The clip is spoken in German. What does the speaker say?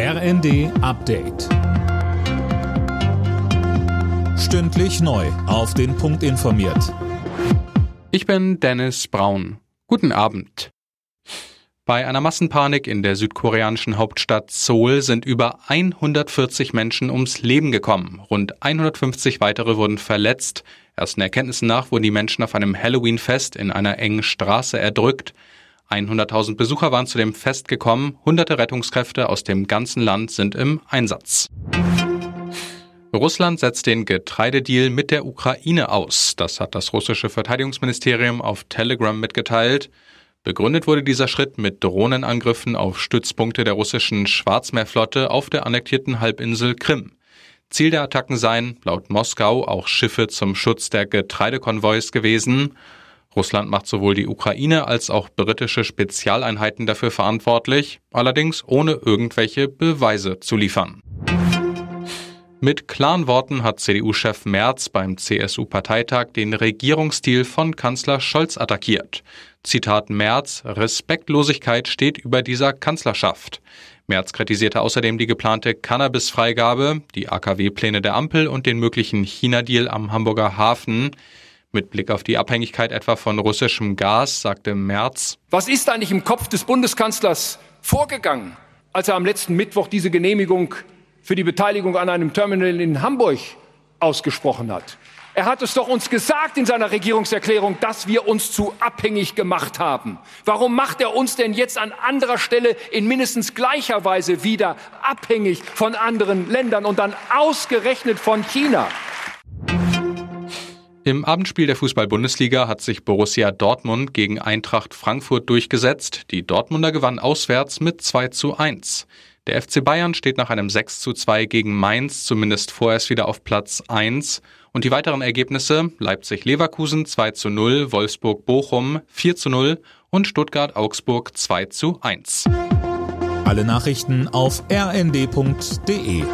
RND Update. Stündlich neu. Auf den Punkt informiert. Ich bin Dennis Braun. Guten Abend. Bei einer Massenpanik in der südkoreanischen Hauptstadt Seoul sind über 140 Menschen ums Leben gekommen. Rund 150 weitere wurden verletzt. Ersten Erkenntnissen nach wurden die Menschen auf einem Halloween-Fest in einer engen Straße erdrückt. 100.000 Besucher waren zu dem Fest gekommen, hunderte Rettungskräfte aus dem ganzen Land sind im Einsatz. Russland setzt den Getreidedeal mit der Ukraine aus. Das hat das russische Verteidigungsministerium auf Telegram mitgeteilt. Begründet wurde dieser Schritt mit Drohnenangriffen auf Stützpunkte der russischen Schwarzmeerflotte auf der annektierten Halbinsel Krim. Ziel der Attacken seien, laut Moskau, auch Schiffe zum Schutz der Getreidekonvois gewesen. Russland macht sowohl die Ukraine als auch britische Spezialeinheiten dafür verantwortlich, allerdings ohne irgendwelche Beweise zu liefern. Mit klaren Worten hat CDU-Chef Merz beim CSU-Parteitag den Regierungsstil von Kanzler Scholz attackiert. Zitat Merz, Respektlosigkeit steht über dieser Kanzlerschaft. Merz kritisierte außerdem die geplante Cannabis-Freigabe, die AKW-Pläne der Ampel und den möglichen China-Deal am Hamburger Hafen. Mit Blick auf die Abhängigkeit etwa von russischem Gas sagte Merz, Was ist eigentlich im Kopf des Bundeskanzlers vorgegangen, als er am letzten Mittwoch diese Genehmigung für die Beteiligung an einem Terminal in Hamburg ausgesprochen hat? Er hat es doch uns gesagt in seiner Regierungserklärung, dass wir uns zu abhängig gemacht haben. Warum macht er uns denn jetzt an anderer Stelle in mindestens gleicher Weise wieder abhängig von anderen Ländern und dann ausgerechnet von China? Im Abendspiel der Fußball-Bundesliga hat sich Borussia Dortmund gegen Eintracht Frankfurt durchgesetzt. Die Dortmunder gewannen auswärts mit 2 zu 1. Der FC Bayern steht nach einem 6 zu 2 gegen Mainz zumindest vorerst wieder auf Platz 1. Und die weiteren Ergebnisse Leipzig-Leverkusen 2 zu 0, Wolfsburg-Bochum 4 zu 0 und Stuttgart-Augsburg 2 zu 1. Alle Nachrichten auf rnd.de